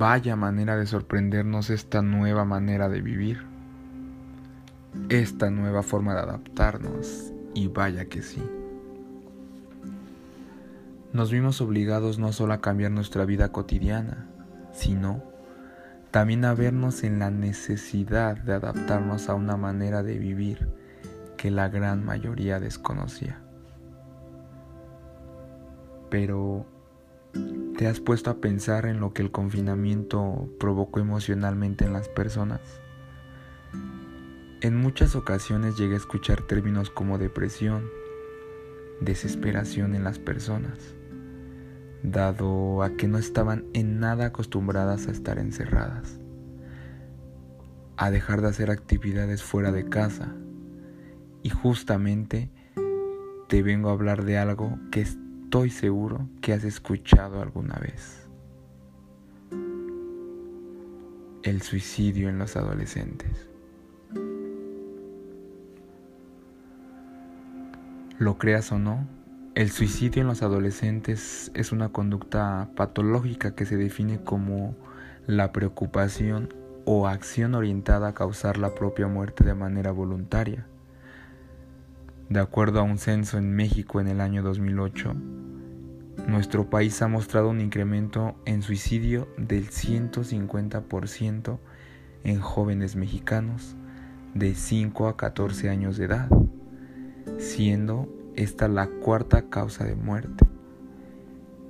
Vaya manera de sorprendernos esta nueva manera de vivir, esta nueva forma de adaptarnos, y vaya que sí. Nos vimos obligados no solo a cambiar nuestra vida cotidiana, sino también a vernos en la necesidad de adaptarnos a una manera de vivir que la gran mayoría desconocía. Pero, ¿te has puesto a pensar en lo que el confinamiento provocó emocionalmente en las personas? En muchas ocasiones llegué a escuchar términos como depresión, desesperación en las personas dado a que no estaban en nada acostumbradas a estar encerradas, a dejar de hacer actividades fuera de casa. Y justamente te vengo a hablar de algo que estoy seguro que has escuchado alguna vez. El suicidio en los adolescentes. Lo creas o no, el suicidio en los adolescentes es una conducta patológica que se define como la preocupación o acción orientada a causar la propia muerte de manera voluntaria. De acuerdo a un censo en México en el año 2008, nuestro país ha mostrado un incremento en suicidio del 150% en jóvenes mexicanos de 5 a 14 años de edad, siendo esta la cuarta causa de muerte.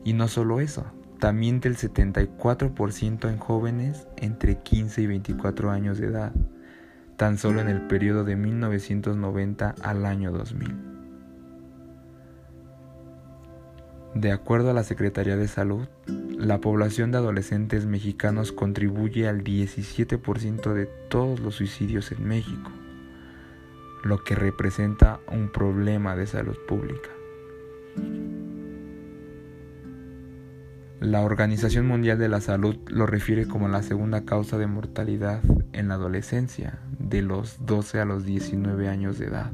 Y no solo eso, también del 74% en jóvenes entre 15 y 24 años de edad, tan solo en el periodo de 1990 al año 2000. De acuerdo a la Secretaría de Salud, la población de adolescentes mexicanos contribuye al 17% de todos los suicidios en México lo que representa un problema de salud pública. La Organización Mundial de la Salud lo refiere como la segunda causa de mortalidad en la adolescencia, de los 12 a los 19 años de edad.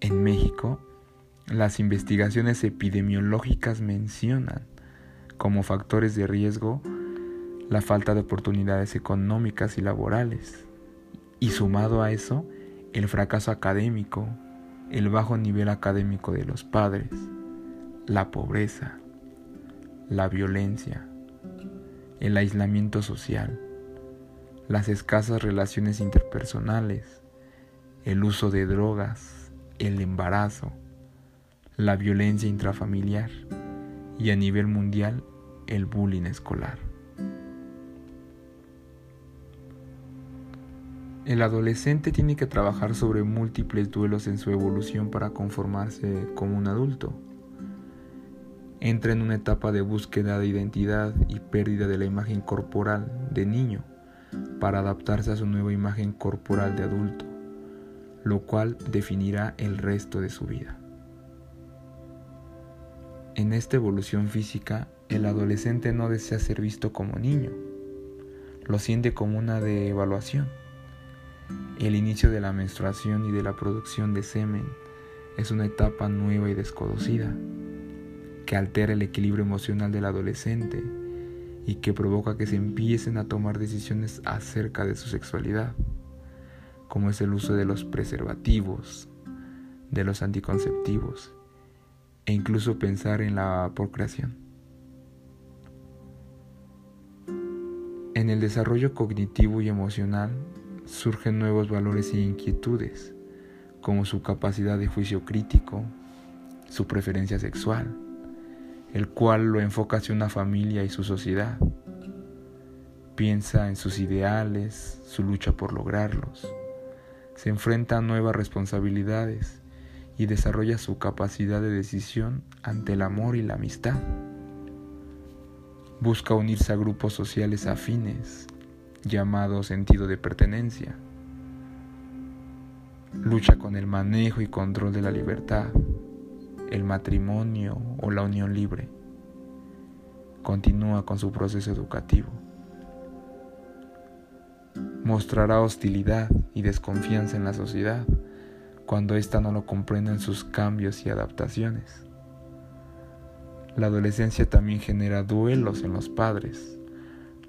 En México, las investigaciones epidemiológicas mencionan como factores de riesgo la falta de oportunidades económicas y laborales, y sumado a eso, el fracaso académico, el bajo nivel académico de los padres, la pobreza, la violencia, el aislamiento social, las escasas relaciones interpersonales, el uso de drogas, el embarazo, la violencia intrafamiliar y a nivel mundial el bullying escolar. El adolescente tiene que trabajar sobre múltiples duelos en su evolución para conformarse como un adulto. Entra en una etapa de búsqueda de identidad y pérdida de la imagen corporal de niño para adaptarse a su nueva imagen corporal de adulto, lo cual definirá el resto de su vida. En esta evolución física, el adolescente no desea ser visto como niño, lo siente como una devaluación. El inicio de la menstruación y de la producción de semen es una etapa nueva y desconocida que altera el equilibrio emocional del adolescente y que provoca que se empiecen a tomar decisiones acerca de su sexualidad, como es el uso de los preservativos, de los anticonceptivos e incluso pensar en la procreación. En el desarrollo cognitivo y emocional surgen nuevos valores e inquietudes, como su capacidad de juicio crítico, su preferencia sexual, el cual lo enfoca hacia una familia y su sociedad. Piensa en sus ideales, su lucha por lograrlos. Se enfrenta a nuevas responsabilidades y desarrolla su capacidad de decisión ante el amor y la amistad. Busca unirse a grupos sociales afines llamado sentido de pertenencia. Lucha con el manejo y control de la libertad, el matrimonio o la unión libre. Continúa con su proceso educativo. Mostrará hostilidad y desconfianza en la sociedad cuando ésta no lo comprenda en sus cambios y adaptaciones. La adolescencia también genera duelos en los padres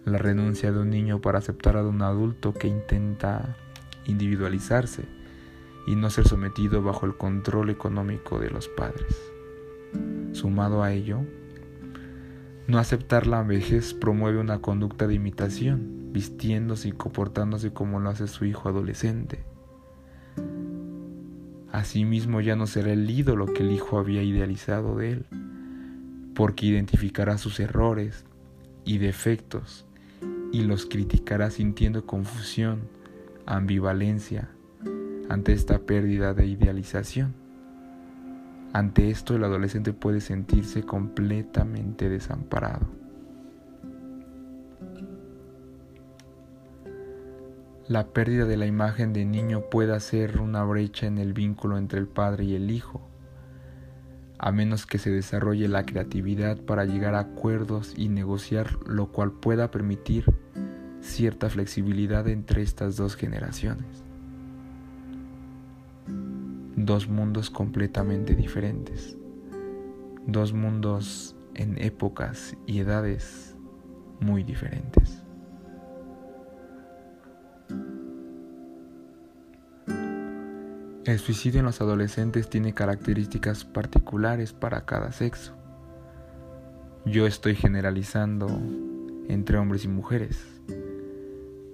la renuncia de un niño para aceptar a un adulto que intenta individualizarse y no ser sometido bajo el control económico de los padres. Sumado a ello, no aceptar la vejez promueve una conducta de imitación, vistiéndose y comportándose como lo hace su hijo adolescente. Asimismo ya no será el ídolo que el hijo había idealizado de él, porque identificará sus errores y defectos y los criticará sintiendo confusión, ambivalencia ante esta pérdida de idealización. Ante esto el adolescente puede sentirse completamente desamparado. La pérdida de la imagen de niño puede hacer una brecha en el vínculo entre el padre y el hijo, a menos que se desarrolle la creatividad para llegar a acuerdos y negociar, lo cual pueda permitir cierta flexibilidad entre estas dos generaciones dos mundos completamente diferentes, dos mundos en épocas y edades muy diferentes. El suicidio en los adolescentes tiene características particulares para cada sexo. Yo estoy generalizando entre hombres y mujeres,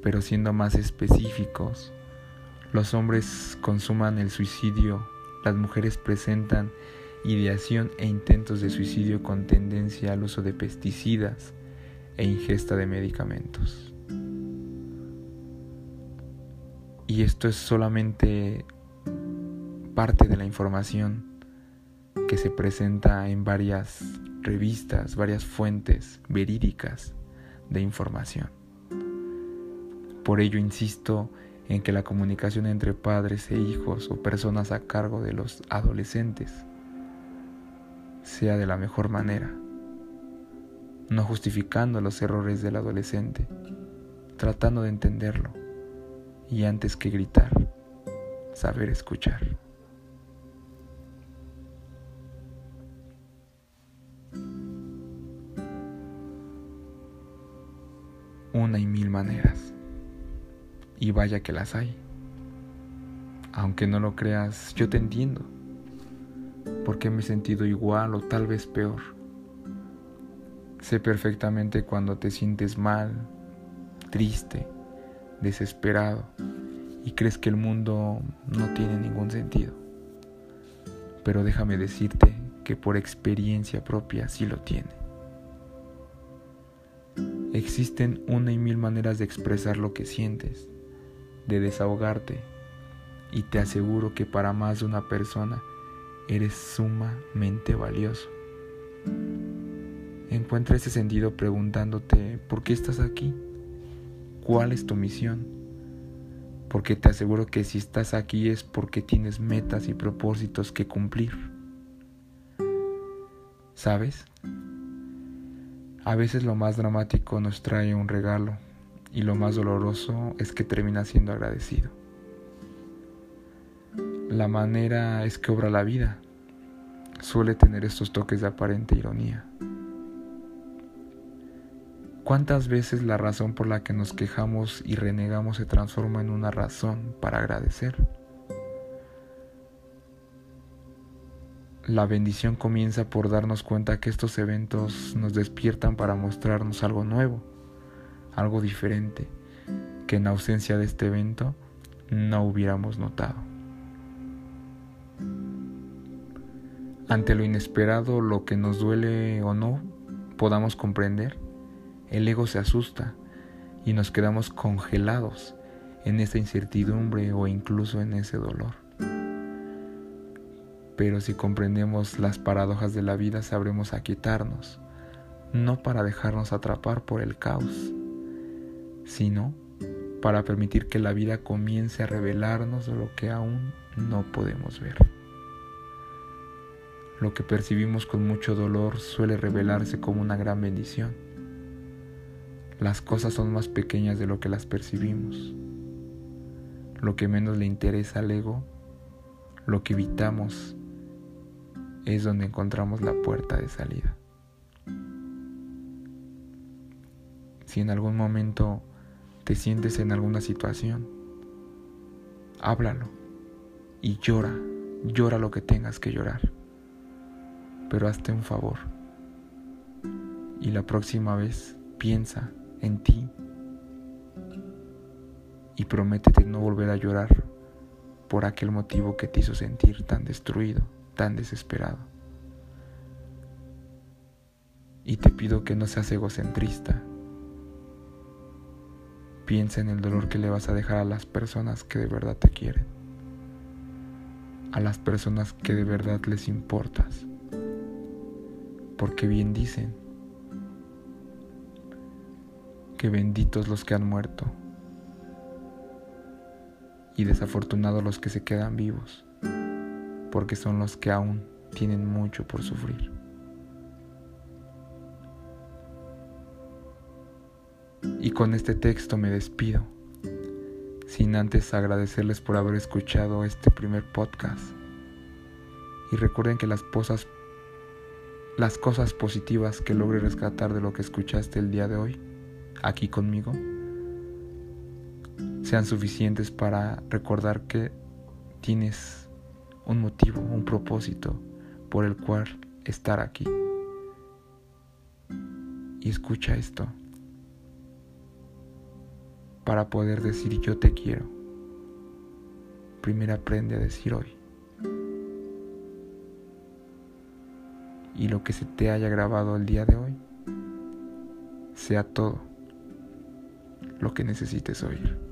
pero siendo más específicos, los hombres consuman el suicidio, las mujeres presentan ideación e intentos de suicidio con tendencia al uso de pesticidas e ingesta de medicamentos. Y esto es solamente parte de la información que se presenta en varias revistas, varias fuentes verídicas de información. Por ello insisto en que la comunicación entre padres e hijos o personas a cargo de los adolescentes sea de la mejor manera, no justificando los errores del adolescente, tratando de entenderlo y antes que gritar, saber escuchar. Una y mil maneras y vaya que las hay. Aunque no lo creas, yo te entiendo, porque me he sentido igual o tal vez peor. Sé perfectamente cuando te sientes mal, triste, desesperado y crees que el mundo no tiene ningún sentido. Pero déjame decirte que por experiencia propia sí lo tiene. Existen una y mil maneras de expresar lo que sientes de desahogarte y te aseguro que para más de una persona eres sumamente valioso. Encuentra ese sentido preguntándote ¿por qué estás aquí? ¿Cuál es tu misión? Porque te aseguro que si estás aquí es porque tienes metas y propósitos que cumplir. ¿Sabes? A veces lo más dramático nos trae un regalo y lo más doloroso es que termina siendo agradecido. La manera es que obra la vida suele tener estos toques de aparente ironía. ¿Cuántas veces la razón por la que nos quejamos y renegamos se transforma en una razón para agradecer? La bendición comienza por darnos cuenta que estos eventos nos despiertan para mostrarnos algo nuevo algo diferente que en ausencia de este evento no hubiéramos notado. Ante lo inesperado, lo que nos duele o no podamos comprender, el ego se asusta y nos quedamos congelados en esa incertidumbre o incluso en ese dolor. Pero si comprendemos las paradojas de la vida, sabremos aquietarnos, no para dejarnos atrapar por el caos, sino para permitir que la vida comience a revelarnos lo que aún no podemos ver. Lo que percibimos con mucho dolor suele revelarse como una gran bendición. Las cosas son más pequeñas de lo que las percibimos. Lo que menos le interesa al ego, lo que evitamos, es donde encontramos la puerta de salida. Si en algún momento te sientes en alguna situación, háblalo y llora, llora lo que tengas que llorar. Pero hazte un favor. Y la próxima vez piensa en ti y prométete no volver a llorar por aquel motivo que te hizo sentir tan destruido, tan desesperado. Y te pido que no seas egocentrista. Piensa en el dolor que le vas a dejar a las personas que de verdad te quieren, a las personas que de verdad les importas. Porque bien dicen que benditos los que han muerto y desafortunados los que se quedan vivos, porque son los que aún tienen mucho por sufrir. Y con este texto me despido, sin antes agradecerles por haber escuchado este primer podcast. Y recuerden que las cosas, las cosas positivas que logre rescatar de lo que escuchaste el día de hoy, aquí conmigo, sean suficientes para recordar que tienes un motivo, un propósito por el cual estar aquí. Y escucha esto para poder decir yo te quiero. Primero aprende a decir hoy. Y lo que se te haya grabado el día de hoy sea todo lo que necesites oír.